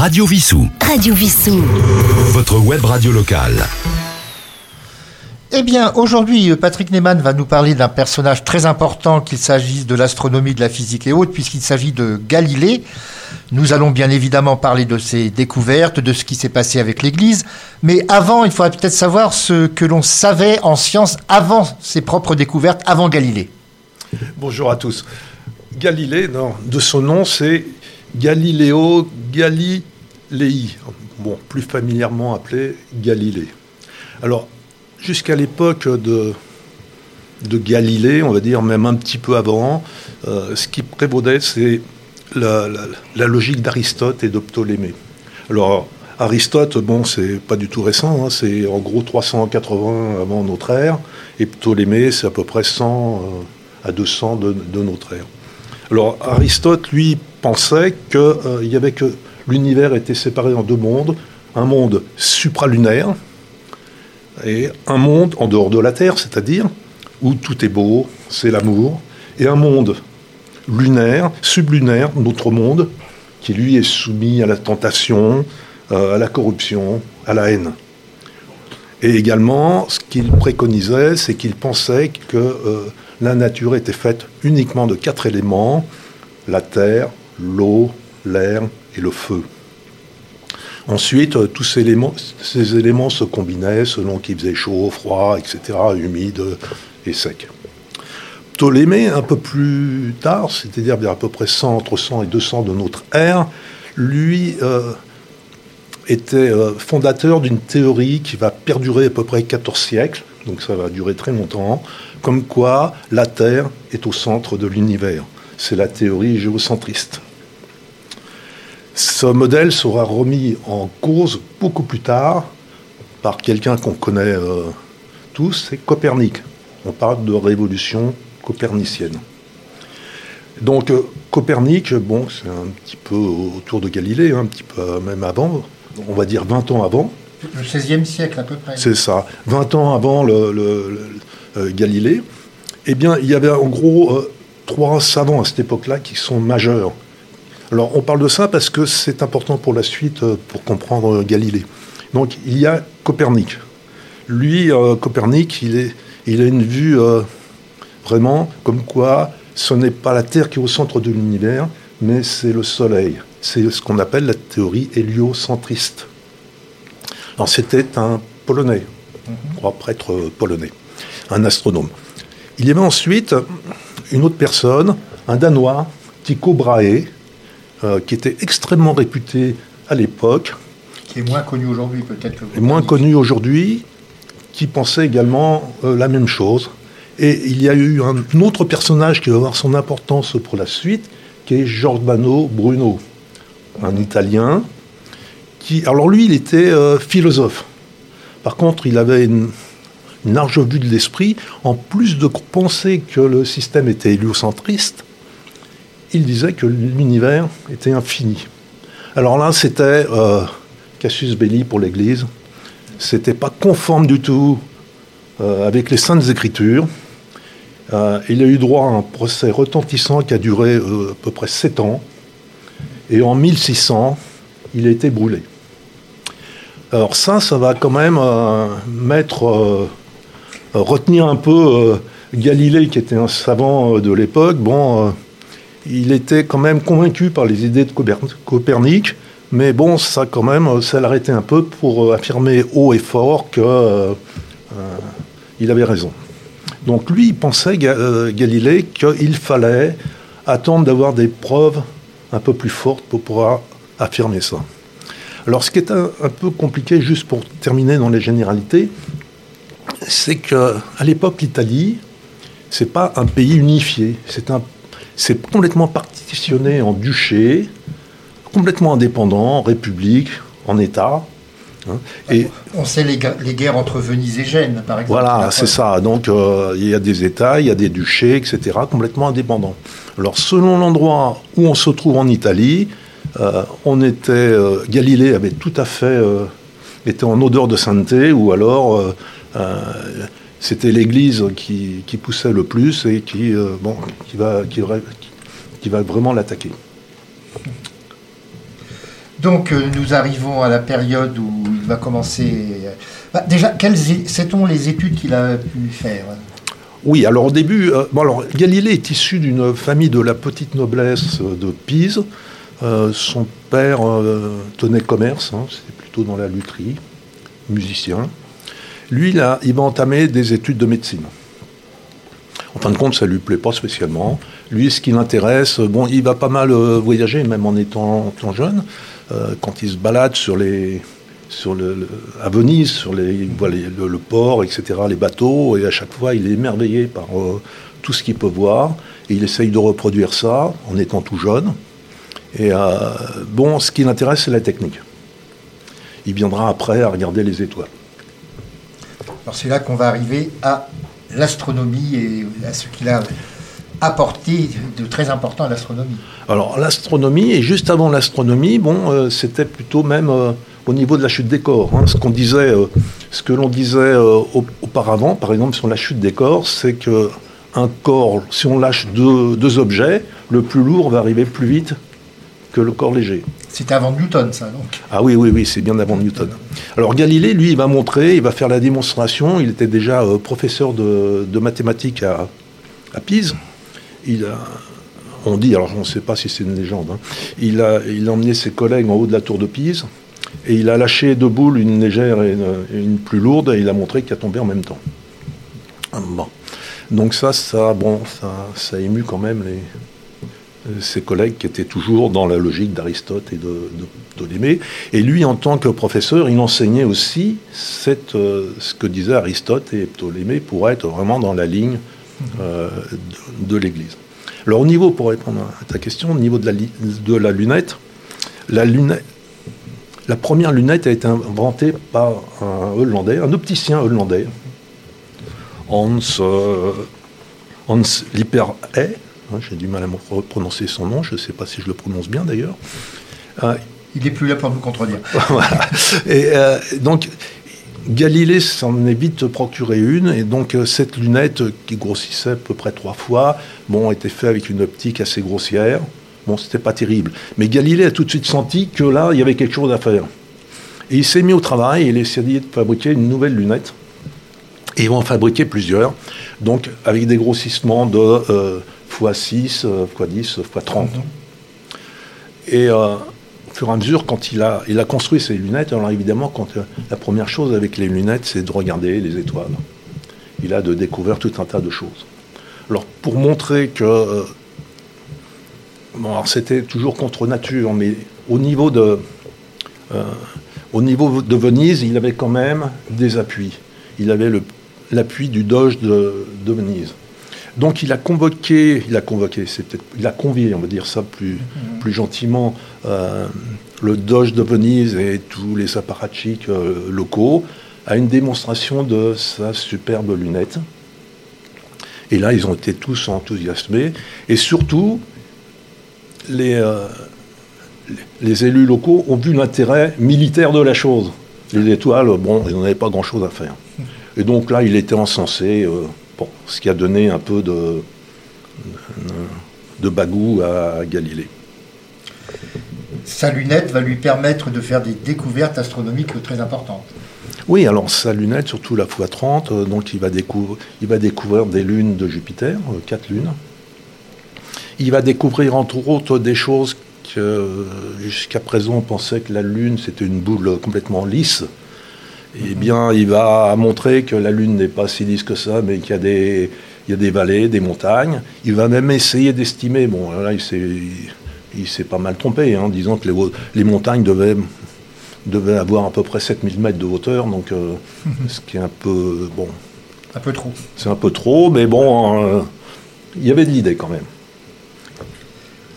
Radio Vissou. Radio Vissou. Votre web radio locale. Eh bien, aujourd'hui, Patrick Neyman va nous parler d'un personnage très important, qu'il s'agisse de l'astronomie, de la physique et autres, puisqu'il s'agit de Galilée. Nous allons bien évidemment parler de ses découvertes, de ce qui s'est passé avec l'Église. Mais avant, il faudrait peut-être savoir ce que l'on savait en science avant ses propres découvertes, avant Galilée. Bonjour à tous. Galilée, non, de son nom, c'est Galileo Galilei, plus familièrement appelé Galilée. Alors, jusqu'à l'époque de, de Galilée, on va dire même un petit peu avant, euh, ce qui prévaudait, c'est la, logique d'Aristote et de Ptolémée. Alors, Aristote, bon, c'est pas du tout récent, hein, c'est en gros 380 avant notre ère, et Ptolémée, c'est à peu près 100 euh, à 200 de, de, notre ère. Alors, Aristote, lui, pensait qu'il euh, y avait que l'univers était séparé en deux mondes, un monde supralunaire, et un monde en dehors de la Terre, c'est-à-dire où tout est beau, c'est l'amour, et un monde lunaire, sublunaire, notre monde, qui lui est soumis à la tentation, euh, à la corruption, à la haine. Et également, ce qu'il préconisait, c'est qu'il pensait que euh, la nature était faite uniquement de quatre éléments, la terre, l'eau, l'air et le feu. Ensuite, euh, tous ces éléments, se combinaient selon qu'il faisait chaud, froid, etc., humide et sec. Ptolémée, un peu plus tard, c'est-à-dire à peu près 100, entre 100 et 200 de notre ère, lui euh, était euh, fondateur d'une théorie qui va perdurer à peu près 14 siècles, donc ça va durer très longtemps, comme quoi la Terre est au centre de l'univers. C'est la théorie géocentriste. Ce modèle sera remis en cause beaucoup plus tard par quelqu'un qu'on connaît euh, tous, c'est Copernic. On parle de révolution copernicienne. Donc euh, Copernic, bon, c'est un petit peu autour de Galilée, un petit peu même avant, on va dire 20 ans avant. Le XVIe siècle à peu près. C'est ça, 20 ans avant le, euh, Galilée. Eh bien, il y avait en gros trois savants à cette époque-là qui sont majeurs alors on parle de ça parce que c'est important pour la suite, euh, pour comprendre euh, Galilée. Donc il y a Copernic. Lui, euh, Copernic, il, est, il a une vue vraiment comme quoi ce n'est pas la Terre qui est au centre de l'univers, mais c'est le Soleil. C'est ce qu'on appelle la théorie héliocentriste. Alors c'était un Polonais, un prêtre polonais, un astronome. Il y avait ensuite une autre personne, un Danois, Tycho Brahe, euh, qui était extrêmement réputé à l'époque. Qui est moins connu aujourd'hui peut-être. Moins connu aujourd'hui, qui pensait également euh, la même chose. Et il y a eu un autre personnage qui va avoir son importance pour la suite, qui est Giordano Bruno, un Italien. Qui, alors lui, il était euh, philosophe. Par contre, il avait une, une large vue de l'esprit. En plus de penser que le système était héliocentriste, il disait que l'univers était infini. Alors là, c'était euh, Cassius Belli pour l'Église. C'était pas conforme du tout euh, avec les Saintes Écritures. Euh, il a eu droit à un procès retentissant qui a duré à peu près sept ans. Et en 1600, il a été brûlé. Alors ça, ça va quand même mettre, retenir un peu Galilée, qui était un savant de l'époque. Bon il était quand même convaincu par les idées de Copernic, mais bon, ça quand même, ça l'arrêtait un peu pour euh, affirmer haut et fort qu'il euh, euh, avait raison. Donc lui, il pensait, Galilée, qu'il fallait attendre d'avoir des preuves un peu plus fortes pour pouvoir affirmer ça. Alors ce qui est un, un peu compliqué, juste pour terminer dans les généralités, c'est qu'à l'époque, l'Italie, c'est pas un pays unifié, c'est un c'est complètement partitionné en duché, complètement indépendant, en république, en État. Hein. Et on sait les, guerres entre Venise et Gênes, par exemple. Voilà, c'est ça. Donc euh, il y a des États, il y a des duchés, etc., complètement indépendants. Alors selon l'endroit où on se trouve en Italie, euh, on était euh, Galilée avait tout à fait été en odeur de sainteté, ou alors c'était l'Église qui, poussait le plus et qui, euh, bon, qui, va, qui, va vraiment l'attaquer. Donc euh, nous arrivons à la période où il va commencer. euh, bah, déjà, sait-on les études qu'il a pu faire? Oui, alors au début, euh, bon, alors, Galilée est issu d'une famille de la petite noblesse de Pise. Son père tenait commerce, hein, c'était plutôt dans la lutherie, musicien. Lui, il va entamer des études de médecine. En fin de compte, ça lui plaît pas spécialement. Lui, ce qui l'intéresse, bon, il va pas mal euh, voyager, même en étant, étant jeune. Euh, quand il se balade sur les, sur le, à Venise, sur les, le, port, etc., les bateaux, et à chaque fois, il est émerveillé par euh, tout ce qu'il peut voir, il essaye de reproduire ça en étant tout jeune. Et bon, ce qui l'intéresse, c'est la technique. Il viendra après à regarder les étoiles. Alors c'est là qu'on va arriver à l'astronomie et à ce qu'il a apporté de très important à l'astronomie. Alors l'astronomie, et juste avant l'astronomie, bon, euh, c'était plutôt même euh, au niveau de la chute des corps. hein. Ce qu'on disait, euh, ce que l'on disait au- auparavant, par exemple sur la chute des corps, c'est que un corps, si on lâche deux objets, le plus lourd va arriver plus vite que le corps léger. C'était avant Newton, ça, donc. Ah oui, oui, oui, c'est bien avant Newton. Alors Galilée, lui, il va montrer, il va faire la démonstration. Il était déjà euh, professeur de, de mathématiques à, à Pise. Il a, on dit, alors on ne sait pas si c'est une légende, hein. il, a, il a emmené ses collègues en haut de la tour de Pise et il a lâché deux boules, une légère et une, plus lourde, et il a montré qu'elle tombait en même temps. Bon. Donc ça, ça, bon, ça, ça a ému quand même les, ses collègues qui étaient toujours dans la logique d'Aristote et de, de Ptolémée. Et lui, en tant que professeur, il enseignait aussi euh, ce que disaient Aristote et Ptolémée pour être vraiment dans la ligne euh, de, de l'Église. Alors au niveau, pour répondre à ta question, au niveau de la, de lunette, la première lunette a été inventée par un Hollandais, un opticien hollandais, Hans, euh, Hans hein, j'ai du mal à me prononcer son nom, je ne sais pas si je le prononce bien d'ailleurs. Euh, Il n'est plus là pour nous contredire. voilà. Et euh, donc, Galilée s'en est vite procuré une, et donc euh, cette lunette qui grossissait à peu près trois fois, bon, était faite avec une optique assez grossière. Bon, c'était pas terrible. Mais Galilée a tout de suite senti que là, il y avait quelque chose à faire. Et il s'est mis au travail et il a essayé de fabriquer une nouvelle lunette. Et ils vont en fabriquer plusieurs, donc avec des grossissements de euh, x6, euh, x10, x30. Et euh, au fur et à mesure, quand il a, il a construit ses lunettes, alors évidemment, quand, euh, la première chose avec les lunettes, c'est de regarder les étoiles. Il a de découvert tout un tas de choses. Alors, pour montrer que. euh, bon, alors c'était toujours contre nature, mais au niveau de. euh, au niveau de Venise, il avait quand même des appuis. Il avait l'appui du Doge de Venise. Donc il a convoqué, il a convoqué, c'est peut-être, il a convié, on va dire ça plus, gentiment, euh, le Doge de Venise et tous les apparatchiks euh, locaux à une démonstration de sa superbe lunette. Et là, ils ont été tous enthousiasmés. Et surtout, les, euh, élus locaux ont vu l'intérêt militaire de la chose. Les étoiles, bon, ils n'en pas grand-chose à faire. Et donc là, il était encensé, bon, ce qui a donné un peu de, de bagou à Galilée. Sa lunette va lui permettre de faire des découvertes astronomiques très importantes. Oui, alors sa lunette, surtout la x30, euh, donc il va, découvrir, il va découvrir des lunes de Jupiter, euh, quatre lunes. Il va découvrir entre autres des choses que euh, jusqu'à présent on pensait que la Lune c'était une boule complètement lisse. Eh bien, il va montrer que la Lune n'est pas si lisse que ça, mais qu'il y a des, il y a des vallées, des montagnes. Il va même essayer d'estimer. Bon, là, il s'est, il s'est pas mal trompé, hein, en disant que les, les montagnes devaient, devaient avoir à peu près 7000 mètres de hauteur, donc euh, ce qui est un peu bon. Un peu trop. C'est un peu trop, mais bon, euh, il y avait de l'idée quand même.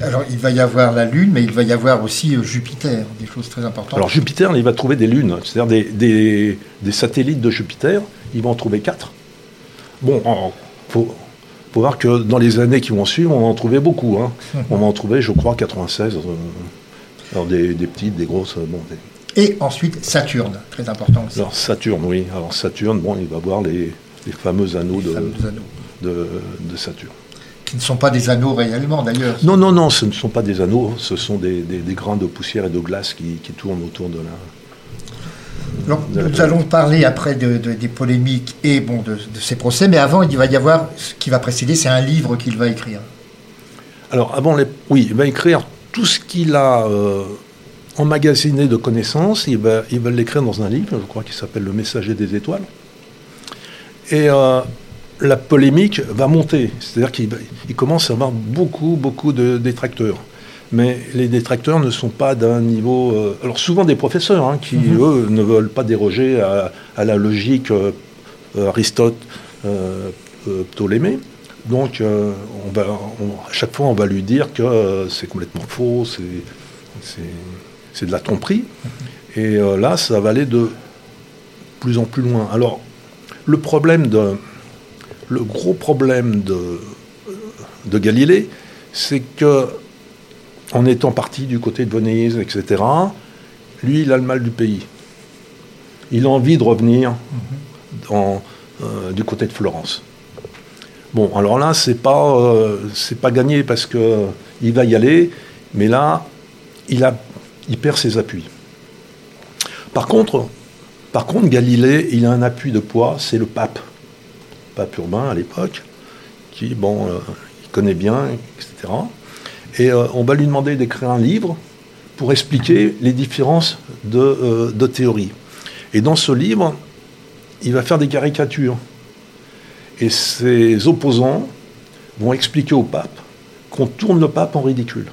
Alors, il va y avoir la Lune, mais il va y avoir aussi euh, Jupiter, des choses très importantes. Alors Jupiter, il va trouver des lunes, c'est-à-dire des, des, des satellites de Jupiter. Il va en trouver quatre. Bon, il faut, faut, voir que dans les années qui vont suivre, on va en trouver beaucoup. Hein. On va en trouver, je crois, 96. Euh, alors des, des, petites, des grosses. Bon, des... Et ensuite Saturne, très important aussi. Alors Saturne, oui. Alors Saturne, bon, il va voir les, les fameux anneaux, les de, fameux anneaux. De, de Saturne. Qui ne sont pas des anneaux réellement d'ailleurs. Non, non, non, ce ne sont pas des anneaux, ce sont des, des, grains de poussière et de glace qui, qui tournent autour de la. nous allons parler après de, des polémiques et bon, de, ces procès, mais avant, il va y avoir ce qui va précéder, c'est un livre qu'il va écrire. Alors, avant, les, oui, il va écrire tout ce qu'il a euh, emmagasiné de connaissances, il va, il va l'écrire dans un livre, je crois qu'il s'appelle Le Messager des étoiles. Et euh, la polémique va monter, c'est-à-dire qu'il commence à avoir beaucoup, beaucoup de détracteurs. Mais les détracteurs ne sont pas d'un niveau. Euh, alors, souvent des professeurs hein, qui, mhm. eux, ne veulent pas déroger à, la logique Aristote, Ptolémée. Donc, on va, à chaque fois, on va lui dire que c'est complètement faux, c'est c'est de la tromperie. Et euh, là, ça va aller de plus en plus loin. Alors, le problème de, le gros problème de, Galilée, c'est que, en étant parti du côté de Venise, etc., lui, il a le mal du pays. Il a envie de revenir euh, du côté de Florence. Bon, alors là, c'est pas, euh, pas gagné parce que il va y aller, mais là, il a il perd ses appuis. Par contre, par contre, Galilée, il a un appui de poids, c'est le pape, pape urbain à l'époque, qui, bon, euh, il connaît bien, etc. Et euh, on va lui demander d'écrire un livre pour expliquer les différences de, euh, de théorie. Et dans ce livre, il va faire des caricatures. Et ses opposants vont expliquer au pape qu'on tourne le pape en ridicule.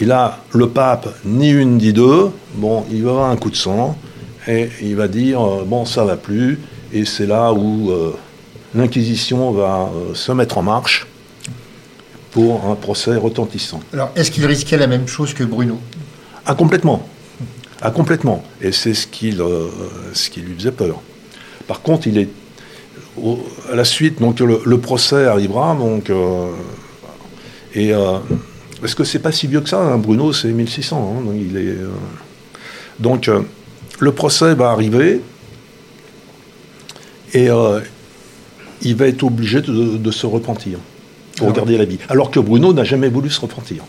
Et là, le pape, ni une ni deux, bon, il va avoir un coup de sang et il va dire bon, ça va plus. Et c'est là où euh, l'Inquisition va euh, se mettre en marche pour un procès retentissant. Alors, est-ce qu'il risquait la même chose que Bruno? Ah, complètement. Ah, complètement. Et c'est ce, qui ce qui lui faisait peur. Par contre, il est. à la suite, donc le, procès arrivera, donc. et parce que c'est pas si vieux que ça, hein. Bruno, c'est 1600. Hein. donc, il est, euh, donc euh, le procès va arriver et euh, il va être obligé de, se repentir pour garder la vie. Alors que Bruno n'a jamais voulu se repentir.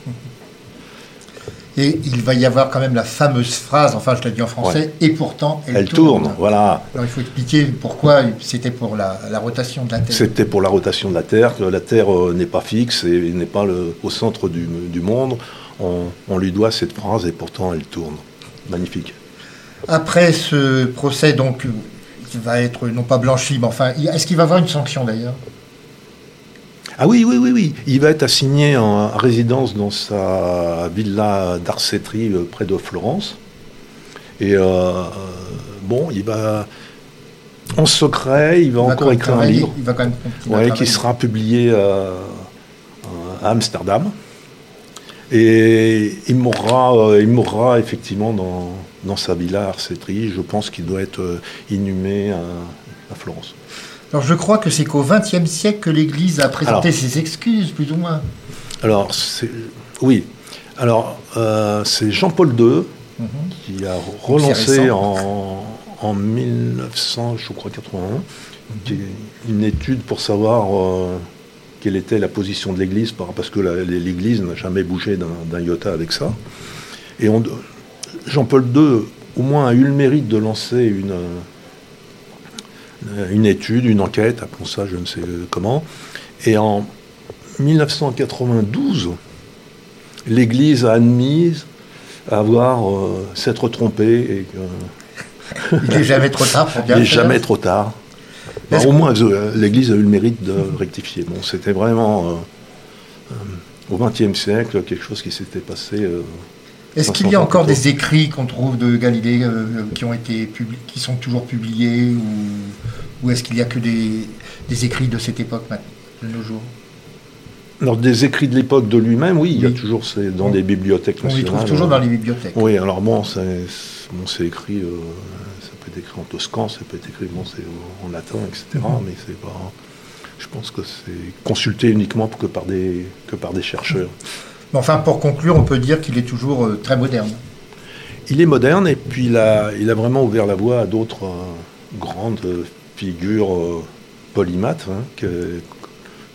Et il va y avoir quand même la fameuse phrase, enfin je l'ai dit en français, et pourtant elle, tourne. Voilà. Alors il faut expliquer pourquoi c'était pour la, rotation de la Terre. C'était pour la rotation de la Terre, que la Terre euh, n'est pas fixe et n'est pas le, au centre du, monde. On, lui doit cette phrase et pourtant elle tourne. Magnifique. Après ce procès, donc, va être non pas blanchi, mais enfin, est-ce qu'il va avoir une sanction d'ailleurs? Ah oui, oui, oui, oui. Il va être assigné en résidence dans sa villa d'Arcetri euh, près de Florence. Et euh, bon, il va en secret, il va encore écrire un livre il va quand même qui sera publié euh, à Amsterdam. Et il mourra, il mourra effectivement dans, dans sa villa Arcetri. Je pense qu'il doit être inhumé à Florence. Alors je crois que c'est qu'au XXe siècle que l'Église a présenté ses excuses, plus ou moins. Alors, oui. Alors, euh, c'est Jean-Paul II mhm. qui a relancé en, en, 1900, je crois, 81, une étude pour savoir euh, quelle était la position de l'Église, parce que l'Église n'a jamais bougé d'un iota avec ça. Et Jean-Paul II, au moins, a eu le mérite de lancer une euh, une étude, une enquête, appelons ça je ne sais comment. Et en 1992, l'Église a admis avoir euh, s'être trompée et Il n'est jamais trop tard pour bien Il n'est jamais trop tard. Au moins, euh, l'Église a eu le mérite de rectifier. Bon, c'était vraiment, au XXe siècle, quelque chose qui s'était passé est-ce qu'il y a encore des écrits qu'on trouve de Galilée euh, qui ont été qui sont toujours publiés ou, est-ce qu'il n'y a que des, écrits de cette époque de nos jours? Alors des écrits de l'époque de lui-même, oui, il y a toujours c'est dans des bibliothèques nationales. On les trouve toujours dans les bibliothèques. Oui, alors bon, c'est écrit, euh, peut être écrit en toscan, ça peut être écrit bon, en latin, etc. Mhm. Mais c'est pas, je pense que c'est consulté uniquement que par des que par des chercheurs. Mais enfin, pour conclure, on peut dire qu'il est toujours euh, très moderne. Il est moderne et puis il a, il a vraiment ouvert la voie à d'autres euh, grandes figures euh, polymathes hein,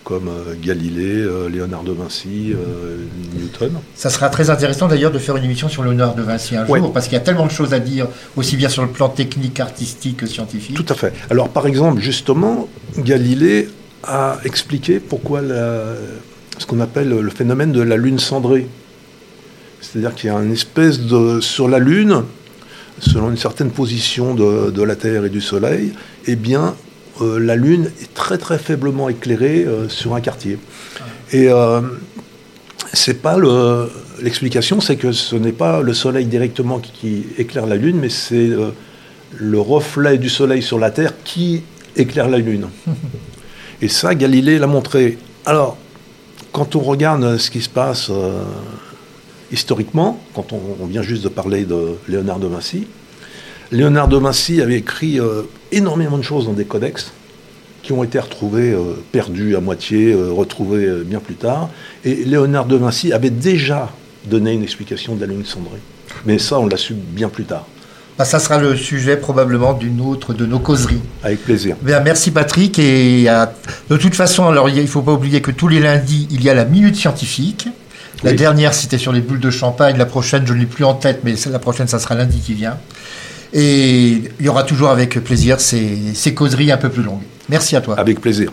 comme euh, Galilée, euh, Léonard de Vinci, euh, Newton. Ça sera très intéressant d'ailleurs de faire une émission sur Léonard de Vinci un Ouais. jour, parce qu'il y a tellement de choses à dire, aussi bien sur le plan technique, artistique que scientifique. Tout à fait. Alors, par exemple, justement, Galilée a expliqué pourquoi la- ce qu'on appelle le phénomène de la Lune cendrée. C'est-à-dire qu'il y a une espèce de. Sur la Lune, selon une certaine position de, de la Terre et du Soleil, eh bien, euh, la Lune est très très faiblement éclairée euh, sur un quartier. Et euh, c'est pas le. L'explication, c'est que ce n'est pas le Soleil directement qui, qui éclaire la Lune, mais c'est le reflet du Soleil sur la Terre qui éclaire la Lune. Et ça, Galilée l'a montré. Alors, quand on regarde ce qui se passe historiquement, quand on, on vient juste de parler de Léonard de Vinci, Léonard de Vinci avait écrit euh, énormément de choses dans des codex qui ont été retrouvés, euh, perdus à moitié, euh, retrouvés bien plus tard. Et Léonard de Vinci avait déjà donné une explication de la lune cendrée. Mais ça, on l'a su bien plus tard, Bah, ça sera le sujet probablement d'une autre de nos causeries. avec plaisir. Bien, merci Patrick. Et de toute façon, alors il ne faut pas oublier que tous les lundis, il y a la minute scientifique. La Oui. dernière, c'était sur les bulles de champagne. La prochaine, je ne l'ai plus en tête, mais la prochaine, ça sera lundi qui vient. Et il y aura toujours avec plaisir ces, ces causeries un peu plus longues. Merci à toi. Avec plaisir.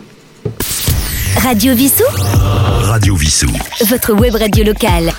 Radio Vissou, Radio Vissou. votre web radio locale.